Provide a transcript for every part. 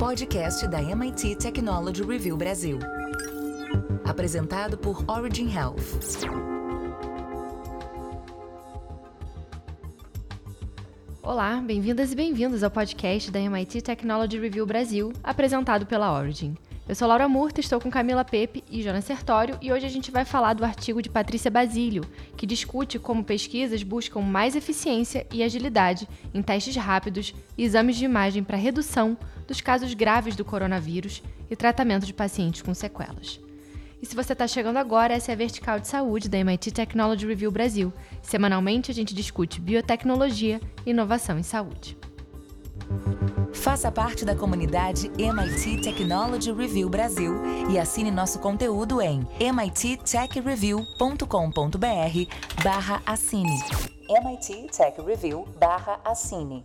podcast da MIT Technology Review Brasil. Apresentado por Origin Health. Olá, bem-vindas e bem-vindos ao podcast da MIT Technology Review Brasil, apresentado pela Origin. Eu sou Laura Murta, estou com Camila Pepe e Jonas Sertório e hoje a gente vai falar do artigo de Patrícia Basílio, que discute como pesquisas buscam mais eficiência e agilidade em testes rápidos e exames de imagem para redução dos casos graves do coronavírus e tratamento de pacientes com sequelas. E se você está chegando agora, essa é a Vertical de Saúde da MIT Technology Review Brasil. Semanalmente a gente discute biotecnologia e inovação em saúde. Faça parte da comunidade MIT Technology Review Brasil e assine nosso conteúdo em mittechreview.com.br barra assine. MIT Tech Review barra assine.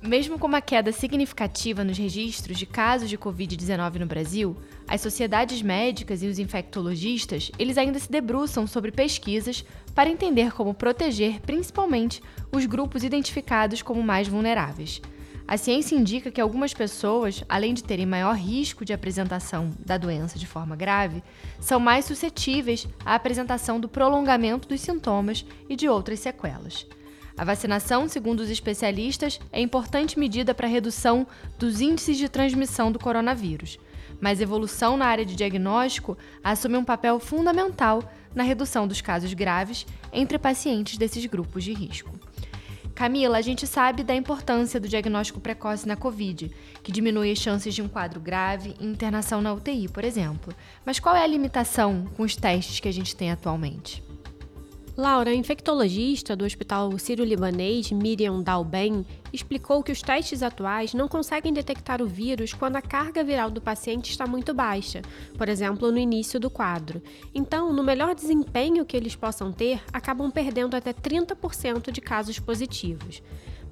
Mesmo com uma queda significativa nos registros de casos de Covid-19 no Brasil, as sociedades médicas e os infectologistas, eles ainda se debruçam sobre pesquisas para entender como proteger principalmente os grupos identificados como mais vulneráveis – a ciência indica que algumas pessoas, além de terem maior risco de apresentação da doença de forma grave, são mais suscetíveis à apresentação do prolongamento dos sintomas e de outras sequelas. A vacinação, segundo os especialistas, é importante medida para a redução dos índices de transmissão do coronavírus, mas evolução na área de diagnóstico assume um papel fundamental na redução dos casos graves entre pacientes desses grupos de risco. Camila, a gente sabe da importância do diagnóstico precoce na Covid, que diminui as chances de um quadro grave e internação na UTI, por exemplo. Mas qual é a limitação com os testes que a gente tem atualmente? Laura, a infectologista do Hospital Sírio-Libanês, Miriam Dalben, explicou que os testes atuais não conseguem detectar o vírus quando a carga viral do paciente está muito baixa, por exemplo, no início do quadro. Então, no melhor desempenho que eles possam ter, acabam perdendo até 30% de casos positivos.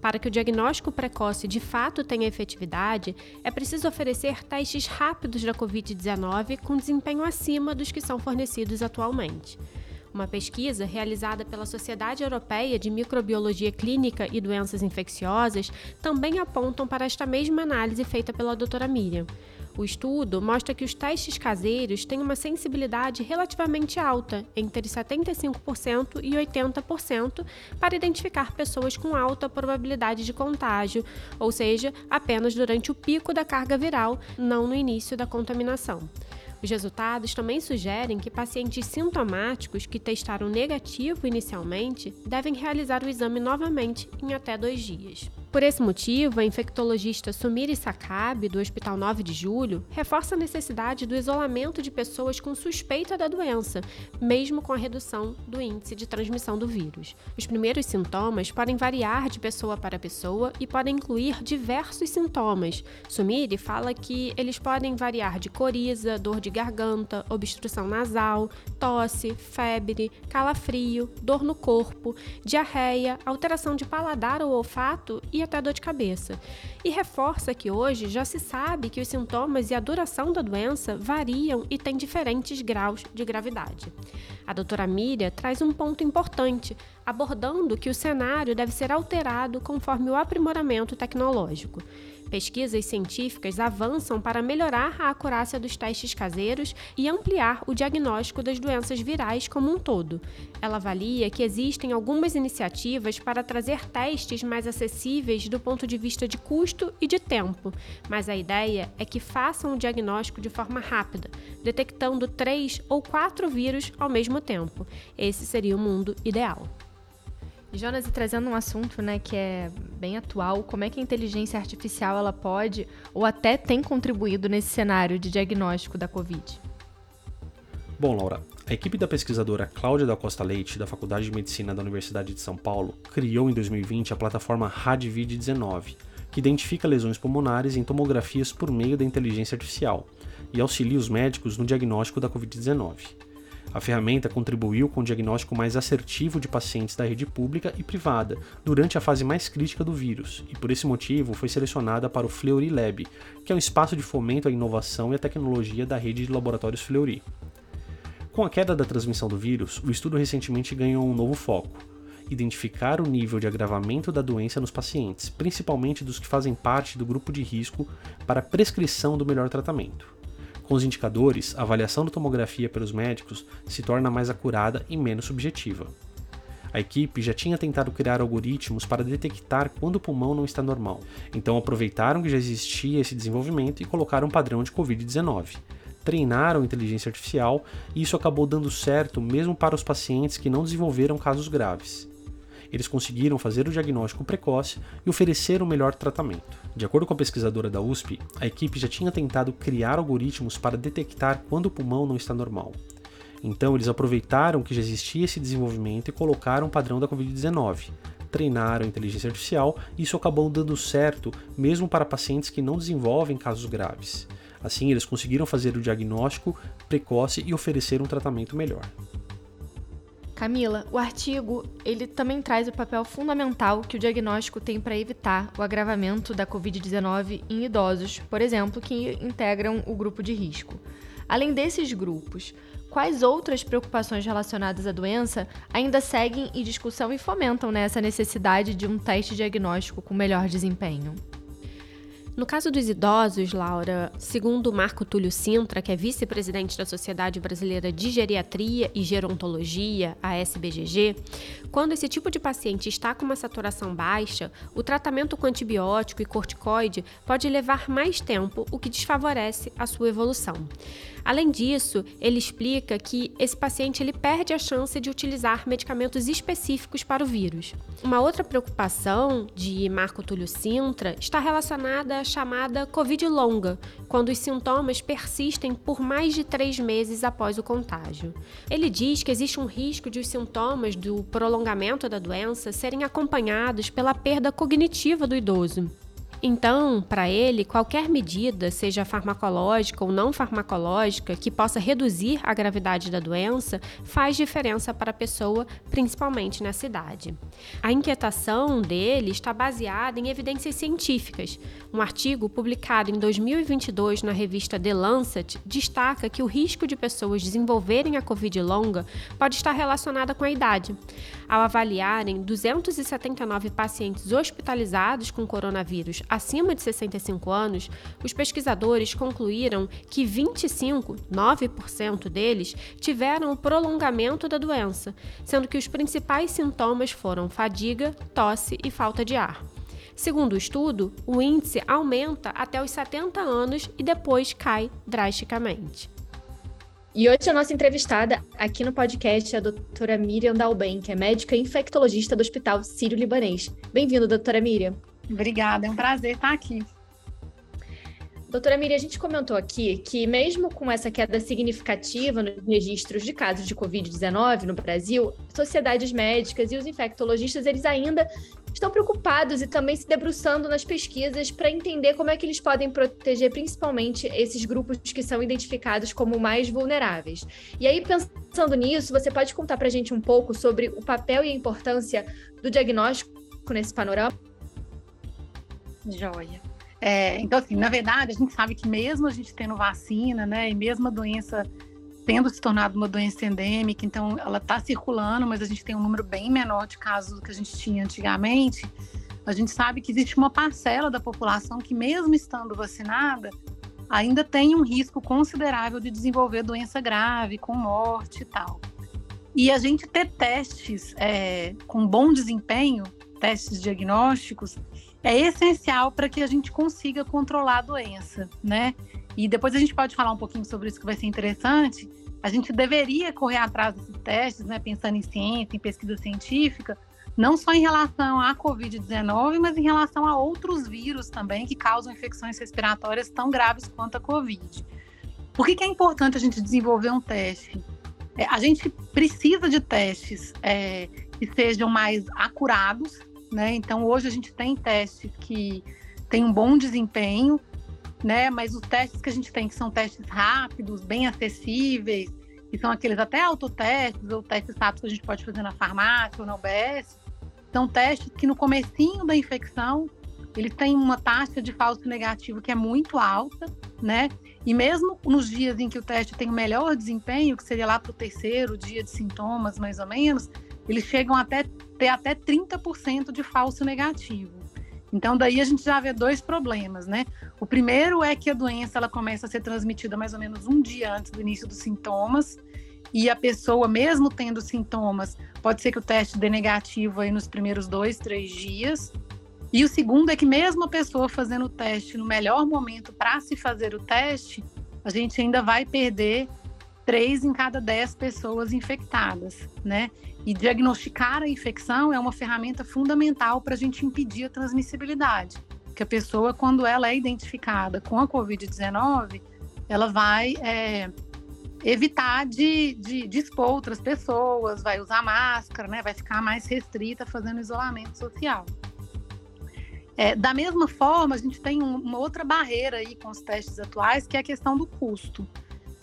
Para que o diagnóstico precoce de fato tenha efetividade, é preciso oferecer testes rápidos da Covid-19 com desempenho acima dos que são fornecidos atualmente. Uma pesquisa realizada pela Sociedade Europeia de Microbiologia Clínica e Doenças Infecciosas também apontam para esta mesma análise feita pela doutora Miriam. O estudo mostra que os testes caseiros têm uma sensibilidade relativamente alta, entre 75% e 80%, para identificar pessoas com alta probabilidade de contágio, ou seja, apenas durante o pico da carga viral, não no início da contaminação. Os resultados também sugerem que pacientes sintomáticos que testaram negativo inicialmente devem realizar o exame novamente em até dois dias. Por esse motivo, a infectologista Sumiri Sakabe, do Hospital 9 de Julho, reforça a necessidade do isolamento de pessoas com suspeita da doença, mesmo com a redução do índice de transmissão do vírus. Os primeiros sintomas podem variar de pessoa para pessoa e podem incluir diversos sintomas. Sumiri fala que eles podem variar de coriza, dor de garganta, obstrução nasal, tosse, febre, calafrio, dor no corpo, diarreia, alteração de paladar ou olfato e até dor de cabeça. E reforça que hoje já se sabe que os sintomas e a duração da doença variam e têm diferentes graus de gravidade. A doutora Miriam traz um ponto importante, abordando que o cenário deve ser alterado conforme o aprimoramento tecnológico. Pesquisas científicas avançam para melhorar a acurácia dos testes caseiros e ampliar o diagnóstico das doenças virais como um todo. Ela avalia que existem algumas iniciativas para trazer testes mais acessíveis do ponto de vista de custo e de tempo, mas a ideia é que façam o diagnóstico de forma rápida, detectando três ou quatro vírus ao mesmo tempo. Esse seria o mundo ideal. Jonas, e trazendo um assunto né, que é bem atual, como é que a inteligência artificial ela pode ou até tem contribuído nesse cenário de diagnóstico da Covid? Bom, Laura, a equipe da pesquisadora Cláudia da Costa Leite, da Faculdade de Medicina da Universidade de São Paulo, criou em 2020 a plataforma RadVid19, que identifica lesões pulmonares em tomografias por meio da inteligência artificial e auxilia os médicos no diagnóstico da Covid-19. A ferramenta contribuiu com o diagnóstico mais assertivo de pacientes da rede pública e privada durante a fase mais crítica do vírus, e por esse motivo foi selecionada para o Fleury Lab, que é um espaço de fomento à inovação e à tecnologia da rede de laboratórios Fleury. Com a queda da transmissão do vírus, o estudo recentemente ganhou um novo foco. identificar o nível de agravamento da doença nos pacientes, principalmente dos que fazem parte do grupo de risco, para prescrição do melhor tratamento. Com os indicadores, a avaliação da tomografia pelos médicos se torna mais acurada e menos subjetiva. A equipe já tinha tentado criar algoritmos para detectar quando o pulmão não está normal, então aproveitaram que já existia esse desenvolvimento e colocaram um padrão de Covid-19. Treinaram inteligência artificial e isso acabou dando certo mesmo para os pacientes que não desenvolveram casos graves eles conseguiram fazer o diagnóstico precoce e oferecer um melhor tratamento. De acordo com a pesquisadora da USP, a equipe já tinha tentado criar algoritmos para detectar quando o pulmão não está normal. Então, eles aproveitaram que já existia esse desenvolvimento e colocaram o padrão da Covid-19. Treinaram a inteligência artificial e isso acabou dando certo mesmo para pacientes que não desenvolvem casos graves. Assim, eles conseguiram fazer o diagnóstico precoce e oferecer um tratamento melhor. Camila, o artigo ele também traz o papel fundamental que o diagnóstico tem para evitar o agravamento da Covid-19 em idosos, por exemplo, que integram o grupo de risco. Além desses grupos, quais outras preocupações relacionadas à doença ainda seguem em discussão e fomentam nessa necessidade de um teste diagnóstico com melhor desempenho? No caso dos idosos, Laura, segundo Marco Túlio Sintra, que é vice-presidente da Sociedade Brasileira de Geriatria e Gerontologia, a SBGG, quando esse tipo de paciente está com uma saturação baixa, o tratamento com antibiótico e corticoide pode levar mais tempo, o que desfavorece a sua evolução. Além disso, ele explica que esse paciente ele perde a chance de utilizar medicamentos específicos para o vírus. Uma outra preocupação de Marco Túlio Sintra está relacionada chamada Covid longa, quando os sintomas persistem por mais de três meses após o contágio. Ele diz que existe um risco de os sintomas do prolongamento da doença serem acompanhados pela perda cognitiva do idoso. Então, para ele, qualquer medida, seja farmacológica ou não farmacológica, que possa reduzir a gravidade da doença, faz diferença para a pessoa, principalmente nessa idade. A inquietação dele está baseada em evidências científicas. Um artigo publicado em 2022 na revista The Lancet destaca que o risco de pessoas desenvolverem a Covid longa pode estar relacionada com a idade. Ao avaliarem 279 pacientes hospitalizados com coronavírus acima de 65 anos, os pesquisadores concluíram que 25, 9% deles, tiveram o prolongamento da doença, sendo que os principais sintomas foram fadiga, tosse e falta de ar. Segundo o estudo, o índice aumenta até os 70 anos e depois cai drasticamente. E hoje a nossa entrevistada aqui no podcast é a doutora Miriam Dalben, que é médica infectologista do Hospital Sírio-Libanês. Bem-vinda, doutora Miriam. Obrigada, é um prazer estar aqui. Doutora Miriam, a gente comentou aqui que, mesmo com essa queda significativa nos registros de casos de Covid-19 no Brasil, sociedades médicas e os infectologistas eles ainda estão preocupados e também se debruçando nas pesquisas para entender como é que eles podem proteger principalmente esses grupos que são identificados como mais vulneráveis. E aí, pensando nisso, você pode contar para a gente um pouco sobre o papel e a importância do diagnóstico nesse panorama? Joia. É, então, assim, na verdade, a gente sabe que mesmo a gente tendo vacina, né, e mesmo a doença tendo se tornado uma doença endêmica, então ela está circulando, mas a gente tem um número bem menor de casos do que a gente tinha antigamente. A gente sabe que existe uma parcela da população que, mesmo estando vacinada, ainda tem um risco considerável de desenvolver doença grave, com morte e tal. E a gente ter testes é, com bom desempenho, testes diagnósticos, é essencial para que a gente consiga controlar a doença, né? E depois a gente pode falar um pouquinho sobre isso que vai ser interessante. A gente deveria correr atrás desses testes, né? Pensando em ciência, em pesquisa científica, não só em relação à Covid-19, mas em relação a outros vírus também que causam infecções respiratórias tão graves quanto a Covid. Por que, que é importante a gente desenvolver um teste? É, a gente precisa de testes é, que sejam mais acurados, né? Então, hoje a gente tem testes que têm um bom desempenho, né? Mas os testes que a gente tem, que são testes rápidos, bem acessíveis, que são aqueles até autotestes ou testes rápidos que a gente pode fazer na farmácia ou na UBS, são testes que no comecinho da infecção eles têm uma taxa de falso negativo que é muito alta, né? E mesmo nos dias em que o teste tem o melhor desempenho, que seria lá para o terceiro dia de sintomas, mais ou menos, eles chegam até ter até 30% de falso negativo. Então, daí a gente já vê dois problemas, né? O primeiro é que a doença ela começa a ser transmitida mais ou menos um dia antes do início dos sintomas, e a pessoa, mesmo tendo sintomas, pode ser que o teste dê negativo aí nos primeiros dois, três dias. E o segundo é que, mesmo a pessoa fazendo o teste no melhor momento para se fazer o teste, a gente ainda vai perder três em cada dez pessoas infectadas, né? E diagnosticar a infecção é uma ferramenta fundamental para a gente impedir a transmissibilidade. Que a pessoa, quando ela é identificada com a Covid-19, ela vai é, evitar de, de, de, expor outras pessoas, vai usar máscara, né? Vai ficar mais restrita fazendo isolamento social. É, da mesma forma, a gente tem uma outra barreira aí com os testes atuais, que é a questão do custo.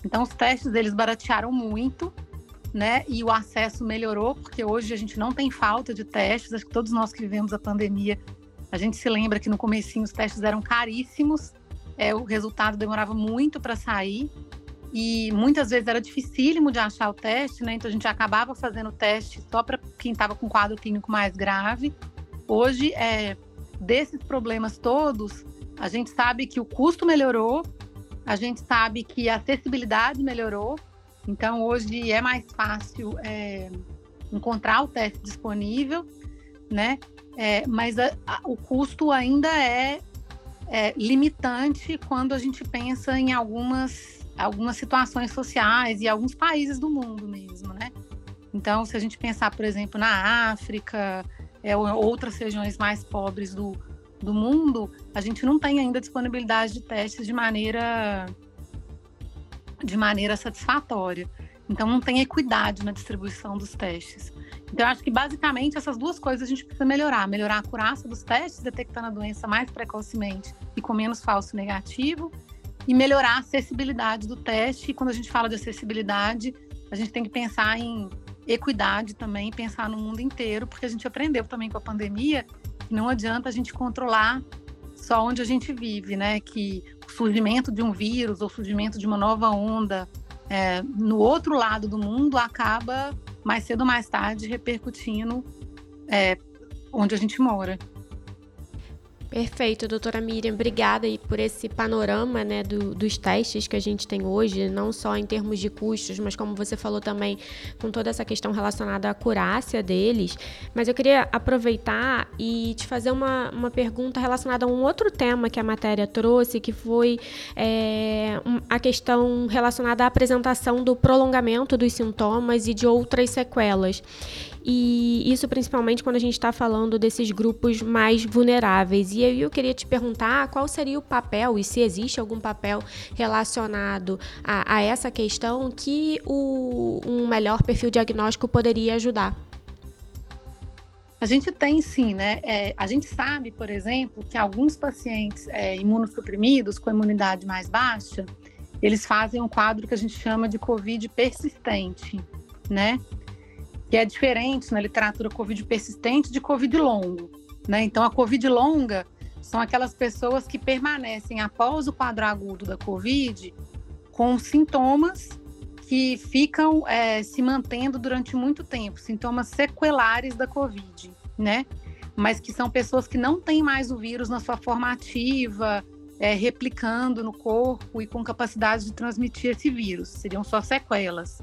Então, os testes eles baratearam muito, né? E o acesso melhorou, porque hoje a gente não tem falta de testes. Acho que todos nós que vivemos a pandemia, a gente se lembra que no comecinho os testes eram caríssimos, é, o resultado demorava muito para sair e muitas vezes era dificílimo de achar o teste, né? Então a gente acabava fazendo o teste só para quem estava com quadro clínico mais grave. Hoje, é, desses problemas todos, a gente sabe que o custo melhorou, a gente sabe que a acessibilidade melhorou, então hoje é mais fácil é, encontrar o teste disponível, né? É, mas a, a, o custo ainda é, é, limitante quando a gente pensa em algumas, algumas situações sociais e alguns países do mundo mesmo, né? Então, se a gente pensar, por exemplo, na África, é, outras regiões mais pobres do, do mundo, a gente não tem ainda disponibilidade de testes de maneira de maneira satisfatória. Então não tem equidade na distribuição dos testes. Então eu acho que basicamente essas duas coisas a gente precisa melhorar, melhorar a acurácia dos testes, detectando a doença mais precocemente e com menos falso negativo, e melhorar a acessibilidade do teste. E quando a gente fala de acessibilidade, a gente tem que pensar em equidade também, pensar no mundo inteiro, porque a gente aprendeu também com a pandemia não adianta a gente controlar só onde a gente vive, né? Que o surgimento de um vírus ou surgimento de uma nova onda é, no outro lado do mundo acaba mais cedo ou mais tarde repercutindo é, onde a gente mora. Perfeito, doutora Miriam. Obrigada aí por esse panorama né, do, dos testes que a gente tem hoje, não só em termos de custos, mas como você falou também, com toda essa questão relacionada à acurácia deles. Mas eu queria aproveitar e te fazer uma, uma pergunta relacionada a um outro tema que a matéria trouxe, que foi é, a questão relacionada à apresentação do prolongamento dos sintomas e de outras sequelas e isso principalmente quando a gente está falando desses grupos mais vulneráveis. E aí eu queria te perguntar qual seria o papel, e se existe algum papel relacionado a, a essa questão que o, um melhor perfil diagnóstico poderia ajudar. A gente tem sim, né? É, a gente sabe, por exemplo, que alguns pacientes é, imunossuprimidos com imunidade mais baixa, eles fazem um quadro que a gente chama de COVID persistente, né? Que é diferente na literatura Covid persistente de Covid longo. Né? Então, a Covid longa são aquelas pessoas que permanecem após o quadro agudo da Covid com sintomas que ficam é, se mantendo durante muito tempo, sintomas sequelares da Covid, né? Mas que são pessoas que não têm mais o vírus na sua forma ativa, é, replicando no corpo e com capacidade de transmitir esse vírus. Seriam só sequelas.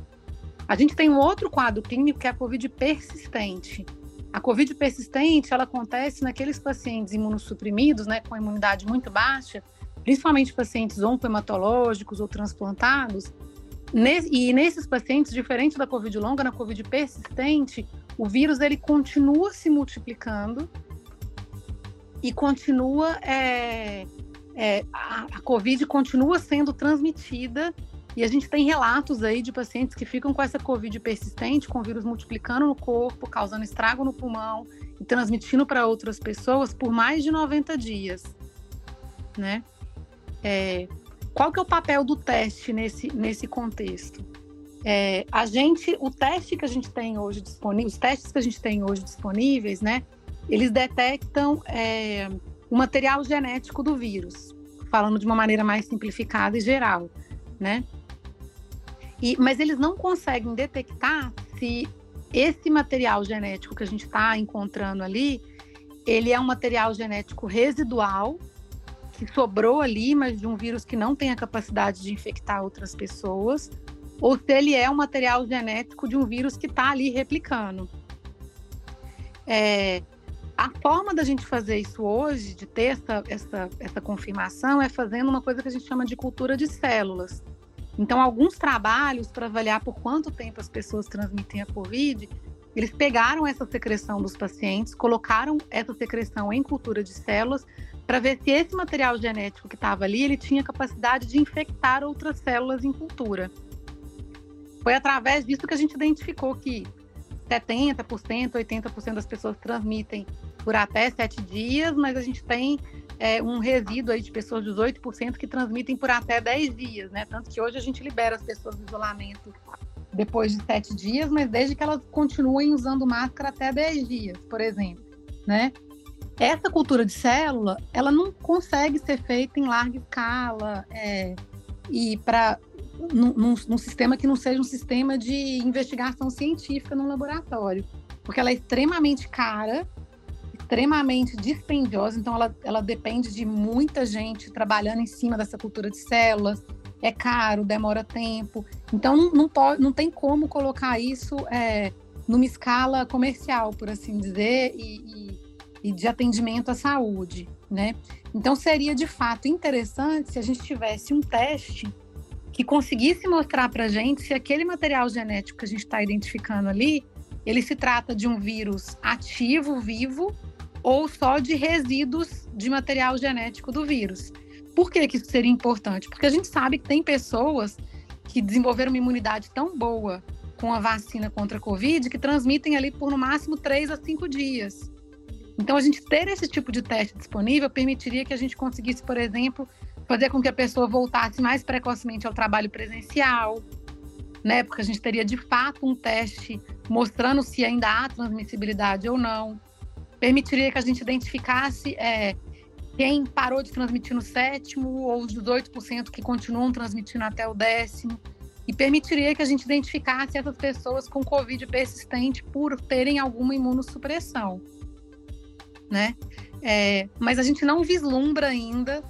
A gente tem um outro quadro clínico que é a COVID persistente. A COVID persistente, ela acontece naqueles pacientes imunossuprimidos, né, com imunidade muito baixa, principalmente pacientes oncohematológicos ou transplantados. E nesses pacientes, diferente da COVID longa, na COVID persistente, o vírus ele continua se multiplicando e continua é, é, a, a COVID continua sendo transmitida e a gente tem relatos aí de pacientes que ficam com essa Covid persistente, com o vírus multiplicando no corpo, causando estrago no pulmão e transmitindo para outras pessoas por mais de 90 dias, né? É, qual que é o papel do teste nesse, nesse contexto? É, a gente, o teste que a gente tem hoje disponível, os testes que a gente tem hoje disponíveis, né? Eles detectam é, o material genético do vírus, falando de uma maneira mais simplificada e geral, né? E, mas eles não conseguem detectar se esse material genético que a gente está encontrando ali, ele é um material genético residual que sobrou ali, mas de um vírus que não tem a capacidade de infectar outras pessoas, ou se ele é um material genético de um vírus que está ali replicando. É, a forma da gente fazer isso hoje, de ter essa, essa, essa confirmação, é fazendo uma coisa que a gente chama de cultura de células. Então, alguns trabalhos para avaliar por quanto tempo as pessoas transmitem a Covid, eles pegaram essa secreção dos pacientes, colocaram essa secreção em cultura de células para ver se esse material genético que estava ali, ele tinha capacidade de infectar outras células em cultura. Foi através disso que a gente identificou que 70%, 80% das pessoas transmitem por até sete dias, mas a gente tem é, um resíduo aí de pessoas, 18%, que transmitem por até 10 dias, né? Tanto que hoje a gente libera as pessoas do isolamento depois de sete dias, mas desde que elas continuem usando máscara até 10 dias, por exemplo, né? Essa cultura de célula, ela não consegue ser feita em larga escala é, e para num, num, sistema que não seja um sistema de investigação científica no laboratório, porque ela é extremamente cara extremamente dispendiosa, então ela, ela depende de muita gente trabalhando em cima dessa cultura de células, é caro, demora tempo, então não, pode, não tem como colocar isso é, numa escala comercial, por assim dizer, e, e, e de atendimento à saúde, né? Então seria de fato interessante se a gente tivesse um teste que conseguisse mostrar para a gente se aquele material genético que a gente está identificando ali, ele se trata de um vírus ativo, vivo, ou só de resíduos de material genético do vírus. Por que, que isso seria importante? Porque a gente sabe que tem pessoas que desenvolveram uma imunidade tão boa com a vacina contra a Covid que transmitem ali por no máximo três a cinco dias. Então, a gente ter esse tipo de teste disponível permitiria que a gente conseguisse, por exemplo, fazer com que a pessoa voltasse mais precocemente ao trabalho presencial, né? Porque a gente teria de fato um teste mostrando se ainda há transmissibilidade ou não permitiria que a gente identificasse é, quem parou de transmitir no sétimo ou os 18% que continuam transmitindo até o décimo e permitiria que a gente identificasse essas pessoas com Covid persistente por terem alguma imunossupressão, né? É, mas a gente não vislumbra ainda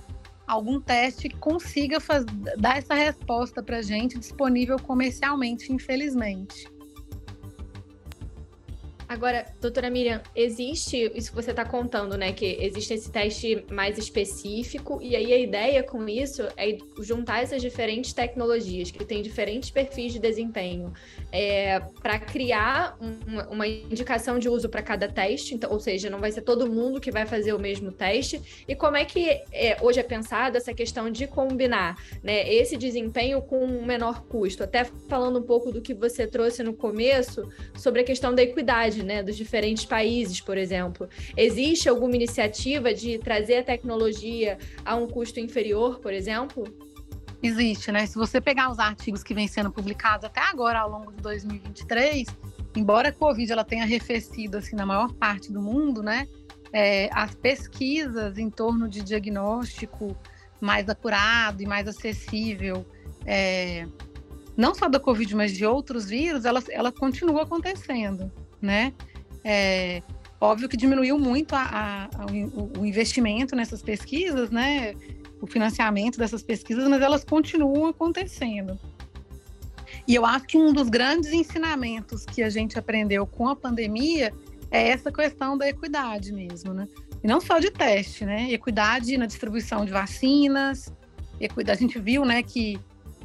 algum teste que consiga dar essa resposta para a gente disponível comercialmente, infelizmente. Agora, doutora Miriam, existe isso que você está contando, né? Que existe esse teste mais específico, e aí a ideia com isso é juntar essas diferentes tecnologias que têm diferentes perfis de desempenho é, para criar uma, uma, indicação de uso para cada teste, então, ou seja, não vai ser todo mundo que vai fazer o mesmo teste. E como é que é, hoje é pensado essa questão de combinar né, esse desempenho com um menor custo? Até falando um pouco do que você trouxe no começo sobre a questão da equidade né, dos diferentes países, por exemplo. Existe alguma iniciativa de trazer a tecnologia a um custo inferior, por exemplo? Existe, né? Se você pegar os artigos que vêm sendo publicados até agora, ao longo de 2023, embora a Covid ela tenha arrefecido assim na maior parte do mundo, né? É, as pesquisas em torno de diagnóstico mais acurado e mais acessível, é, não só da Covid, mas de outros vírus, ela, ela continua acontecendo, né? É, óbvio que diminuiu muito a, a, a, o, o investimento nessas pesquisas, né? O financiamento dessas pesquisas, mas elas continuam acontecendo. E eu acho que um dos grandes ensinamentos que a gente aprendeu com a pandemia é essa questão da equidade mesmo, né? E não só de teste, né? Equidade na distribuição de vacinas, equidade. A gente viu, né, que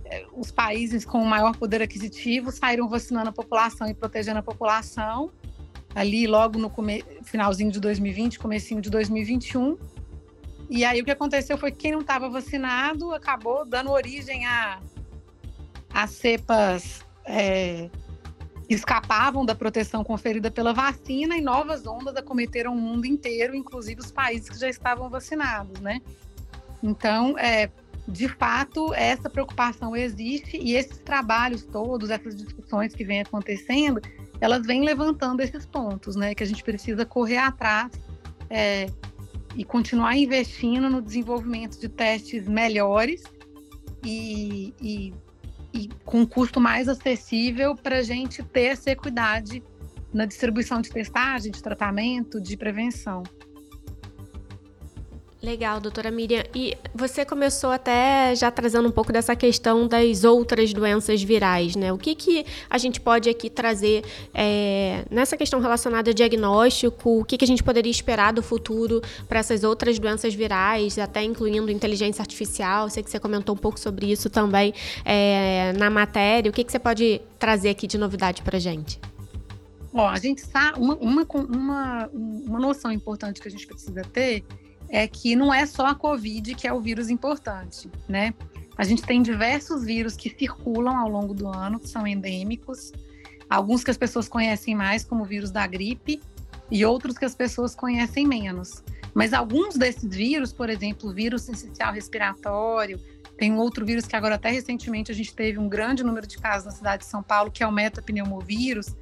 eh, os países com maior poder aquisitivo saíram vacinando a população e protegendo a população ali logo no come... finalzinho de 2020, comecinho de 2021 e aí o que aconteceu foi que quem não estava vacinado acabou dando origem a, a cepas é, escapavam da proteção conferida pela vacina e novas ondas acometeram o mundo inteiro, inclusive os países que já estavam vacinados, né? Então, é, de fato, essa preocupação existe e esses trabalhos todos, essas discussões que vêm acontecendo, elas vêm levantando esses pontos, né? Que a gente precisa correr atrás é, e continuar investindo no desenvolvimento de testes melhores e, e, e com custo mais acessível para a gente ter essa equidade na distribuição de testagem, de tratamento, de prevenção. Legal, doutora Miriam. E você começou até já trazendo um pouco dessa questão das outras doenças virais, né? O que, que a gente pode aqui trazer é, nessa questão relacionada ao diagnóstico? O que, que a gente poderia esperar do futuro para essas outras doenças virais, até incluindo inteligência artificial? Sei que você comentou um pouco sobre isso também é, na matéria. O que, que você pode trazer aqui de novidade para a gente? Ó, a gente sabe, uma, uma, uma, uma noção importante que a gente precisa ter é que não é só a Covid que é o vírus importante, né? A gente tem diversos vírus que circulam ao longo do ano, que são endêmicos, alguns que as pessoas conhecem mais, como o vírus da gripe, e outros que as pessoas conhecem menos. Mas alguns desses vírus, por exemplo, o vírus essencial respiratório, tem um outro vírus que agora até recentemente a gente teve um grande número de casos na cidade de São Paulo, que é o metapneumovírus,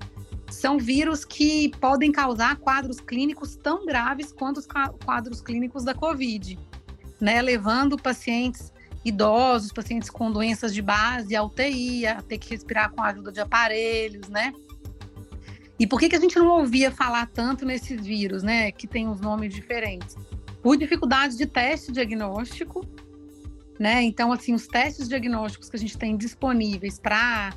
são vírus que podem causar quadros clínicos tão graves quanto os quadros clínicos da Covid, né? Levando pacientes idosos, pacientes com doenças de base, a UTI, a ter que respirar com a ajuda de aparelhos, né? E por que, que a gente não ouvia falar tanto nesses vírus, né? Que tem os nomes diferentes? Por dificuldade de teste diagnóstico, né? Então, assim, os testes diagnósticos que a gente tem disponíveis para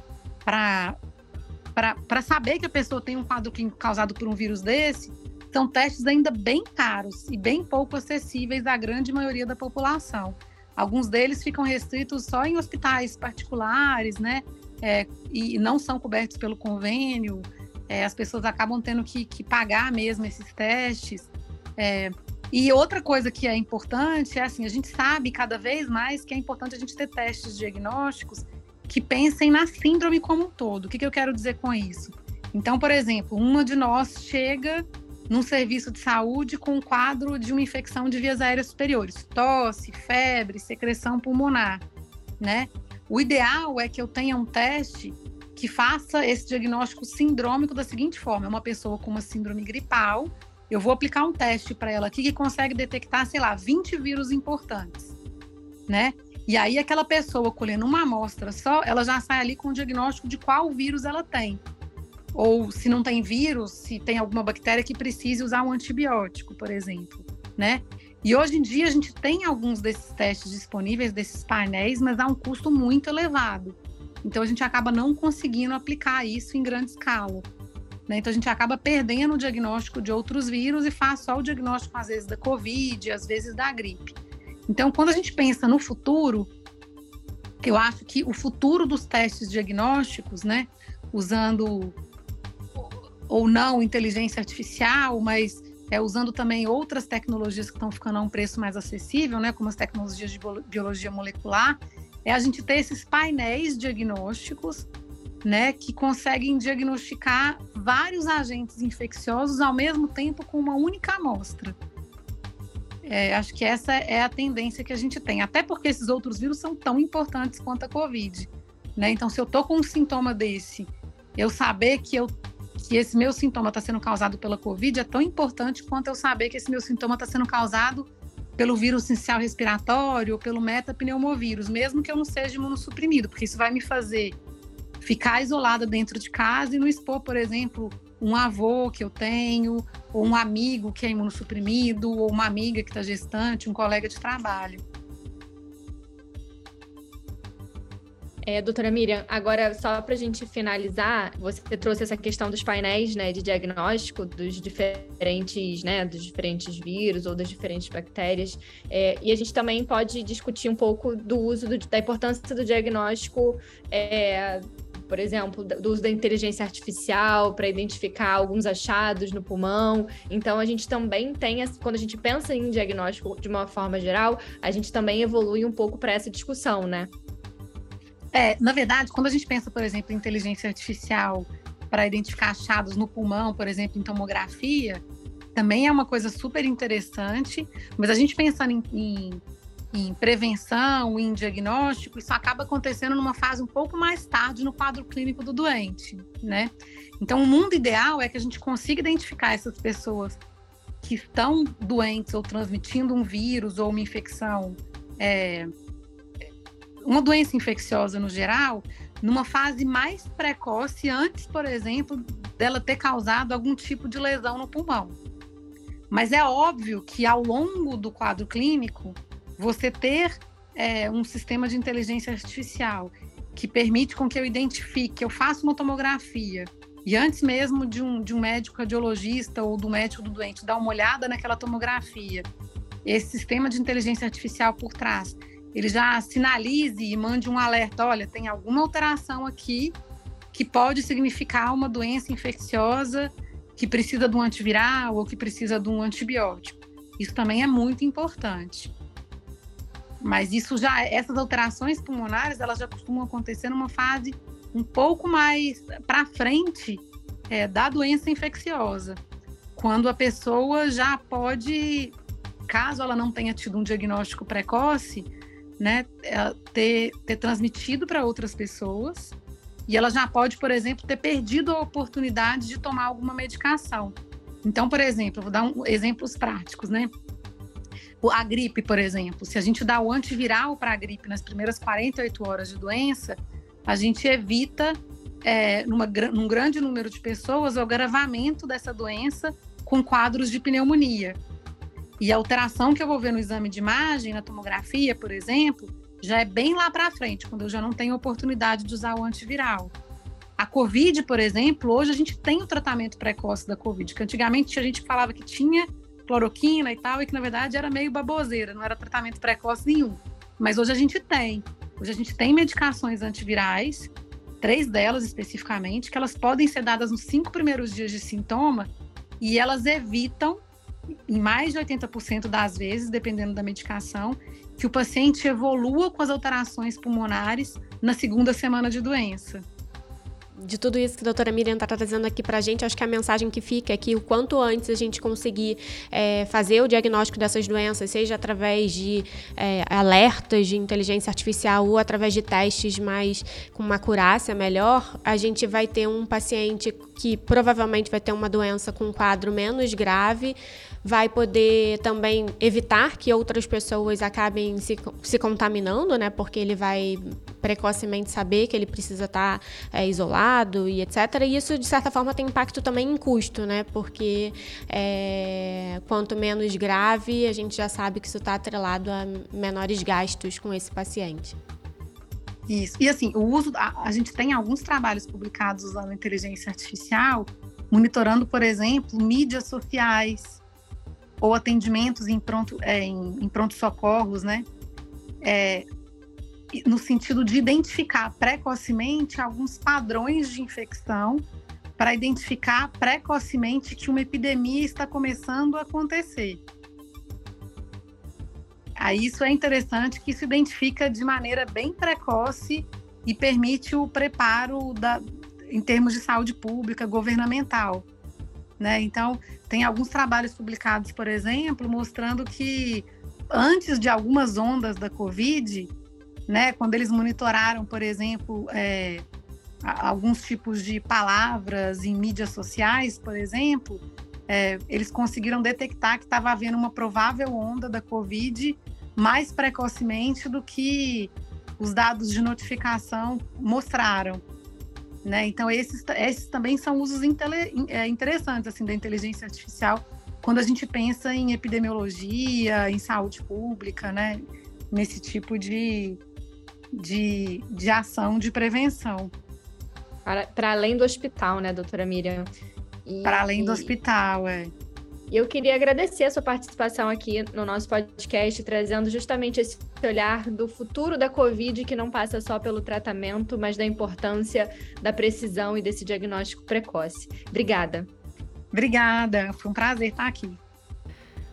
para saber que a pessoa tem um quadro clínico causado por um vírus desse, são testes ainda bem caros e bem pouco acessíveis à grande maioria da população. Alguns deles ficam restritos só em hospitais particulares, né? É, e não são cobertos pelo convênio. É, as pessoas acabam tendo que, que pagar mesmo esses testes. É, e outra coisa que é importante é assim, a gente sabe cada vez mais que é importante a gente ter testes diagnósticos que pensem na síndrome como um todo. O que, que eu quero dizer com isso? Então, por exemplo, uma de nós chega num serviço de saúde com um quadro de uma infecção de vias aéreas superiores, tosse, febre, secreção pulmonar, né? O ideal é que eu tenha um teste que faça esse diagnóstico sindrômico da seguinte forma: é uma pessoa com uma síndrome gripal, eu vou aplicar um teste para ela aqui que consegue detectar, sei lá, 20 vírus importantes, né? E aí aquela pessoa colhendo uma amostra só, ela já sai ali com o diagnóstico de qual vírus ela tem. Ou se não tem vírus, se tem alguma bactéria que precise usar um antibiótico, por exemplo, né? E hoje em dia a gente tem alguns desses testes disponíveis, desses painéis, mas há um custo muito elevado. Então a gente acaba não conseguindo aplicar isso em grande escala. Né? Então a gente acaba perdendo o diagnóstico de outros vírus e faz só o diagnóstico, às vezes, da Covid, às vezes da gripe. Então, quando a gente pensa no futuro, eu acho que o futuro dos testes diagnósticos, né, usando ou não inteligência artificial, mas é, usando também outras tecnologias que estão ficando a um preço mais acessível, né, como as tecnologias de biologia molecular, é a gente ter esses painéis diagnósticos, né, que conseguem diagnosticar vários agentes infecciosos ao mesmo tempo com uma única amostra. É, acho que essa é a tendência que a gente tem, até porque esses outros vírus são tão importantes quanto a Covid. Né? Então, se eu tô com um sintoma desse, eu saber que, eu, que esse meu sintoma está sendo causado pela Covid é tão importante quanto eu saber que esse meu sintoma está sendo causado pelo vírus essencial respiratório ou pelo metapneumovírus, mesmo que eu não seja imunossuprimido, porque isso vai me fazer ficar isolada dentro de casa e não expor, por exemplo, um avô que eu tenho, ou um amigo que é imunossuprimido, ou uma amiga que está gestante, um colega de trabalho. É, doutora Miriam, agora só para a gente finalizar, você trouxe essa questão dos painéis né, de diagnóstico dos diferentes, né, dos diferentes vírus ou das diferentes bactérias, é, e a gente também pode discutir um pouco do uso do, da importância do diagnóstico é, por exemplo, do uso da inteligência artificial para identificar alguns achados no pulmão. Então, a gente também tem, quando a gente pensa em diagnóstico de uma forma geral, a gente também evolui um pouco para essa discussão, né? É, na verdade, quando a gente pensa, por exemplo, em inteligência artificial para identificar achados no pulmão, por exemplo, em tomografia, também é uma coisa super interessante, mas a gente pensando em, em em prevenção, em diagnóstico, isso acaba acontecendo numa fase um pouco mais tarde no quadro clínico do doente, né? Então, o mundo ideal é que a gente consiga identificar essas pessoas que estão doentes ou transmitindo um vírus ou uma infecção, é, uma doença infecciosa no geral, numa fase mais precoce, antes, por exemplo, dela ter causado algum tipo de lesão no pulmão. Mas é óbvio que ao longo do quadro clínico, você ter é, um sistema de inteligência artificial que permite com que eu identifique, que eu faça uma tomografia, e antes mesmo de um, de um médico radiologista ou do médico do doente dar uma olhada naquela tomografia, esse sistema de inteligência artificial por trás, ele já sinalize e mande um alerta: olha, tem alguma alteração aqui que pode significar uma doença infecciosa que precisa de um antiviral ou que precisa de um antibiótico. Isso também é muito importante. Mas isso já, essas alterações pulmonares, elas já costumam acontecer numa fase um pouco mais para frente é, da doença infecciosa, quando a pessoa já pode, caso ela não tenha tido um diagnóstico precoce, né, é, ter, ter transmitido para outras pessoas e ela já pode, por exemplo, ter perdido a oportunidade de tomar alguma medicação. Então, por exemplo, vou dar um, exemplos práticos, né? A gripe, por exemplo, se a gente dá o antiviral para a gripe nas primeiras 48 horas de doença, a gente evita, é, numa, num grande número de pessoas, o agravamento dessa doença com quadros de pneumonia. E a alteração que eu vou ver no exame de imagem, na tomografia, por exemplo, já é bem lá para frente, quando eu já não tenho oportunidade de usar o antiviral. A Covid, por exemplo, hoje a gente tem o tratamento precoce da Covid, que antigamente a gente falava que tinha cloroquina e tal, e que na verdade era meio baboseira, não era tratamento precoce nenhum. Mas hoje a gente tem. Hoje a gente tem medicações antivirais, três delas especificamente, que elas podem ser dadas nos cinco primeiros dias de sintoma e elas evitam, em mais de 80% das vezes, dependendo da medicação, que o paciente evolua com as alterações pulmonares na segunda semana de doença de tudo isso que a doutora Miriam está trazendo aqui para a gente, acho que a mensagem que fica é que o quanto antes a gente conseguir é, fazer o diagnóstico dessas doenças, seja através de é, alertas de inteligência artificial ou através de testes mais com uma acurácia melhor, a gente vai ter um paciente que provavelmente vai ter uma doença com um quadro menos grave, vai poder também evitar que outras pessoas acabem se, se contaminando, né? Porque ele vai precocemente saber que ele precisa estar tá, é, isolado e etc. E isso, de certa forma, tem impacto também em custo, né? Porque é, quanto menos grave, a gente já sabe que isso está atrelado a menores gastos com esse paciente. Isso. E assim, o uso. A, a gente tem alguns trabalhos publicados usando inteligência artificial, monitorando, por exemplo, mídias sociais, ou atendimentos em pronto é, em, em pronto socorros, né? É, no sentido de identificar precocemente alguns padrões de infecção para identificar precocemente que uma epidemia está começando a acontecer. Aí isso é interessante que isso identifica de maneira bem precoce e permite o preparo da, em termos de saúde pública governamental. Né? Então, tem alguns trabalhos publicados, por exemplo, mostrando que antes de algumas ondas da Covid, né, quando eles monitoraram, por exemplo, é, alguns tipos de palavras em mídias sociais, por exemplo, é, eles conseguiram detectar que estava havendo uma provável onda da Covid mais precocemente do que os dados de notificação mostraram. Né? Então, esses, esses também são usos é, interessantes assim, da inteligência artificial quando a gente pensa em epidemiologia, em saúde pública, né? nesse tipo de, de, de ação de prevenção. Para, para além do hospital, né, doutora Miriam? para além do hospital, é. E eu queria agradecer a sua participação aqui no nosso podcast, trazendo justamente esse olhar do futuro da Covid, que não passa só pelo tratamento, mas da importância da precisão e desse diagnóstico precoce. Obrigada. Obrigada, foi um prazer estar aqui.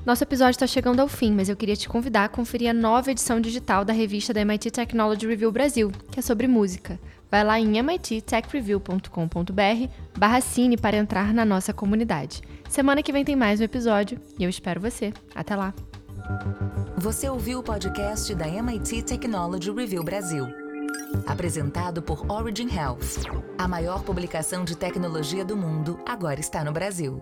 Nosso episódio está chegando ao fim, mas eu queria te convidar a conferir a nova edição digital da revista da MIT Technology Review Brasil, que é sobre música. Vai lá em mittechreview.com.br barra cine para entrar na nossa comunidade. Semana que vem tem mais um episódio e eu espero você. Até lá! Você ouviu o podcast da MIT Technology Review Brasil. Apresentado por Origin Health. A maior publicação de tecnologia do mundo agora está no Brasil.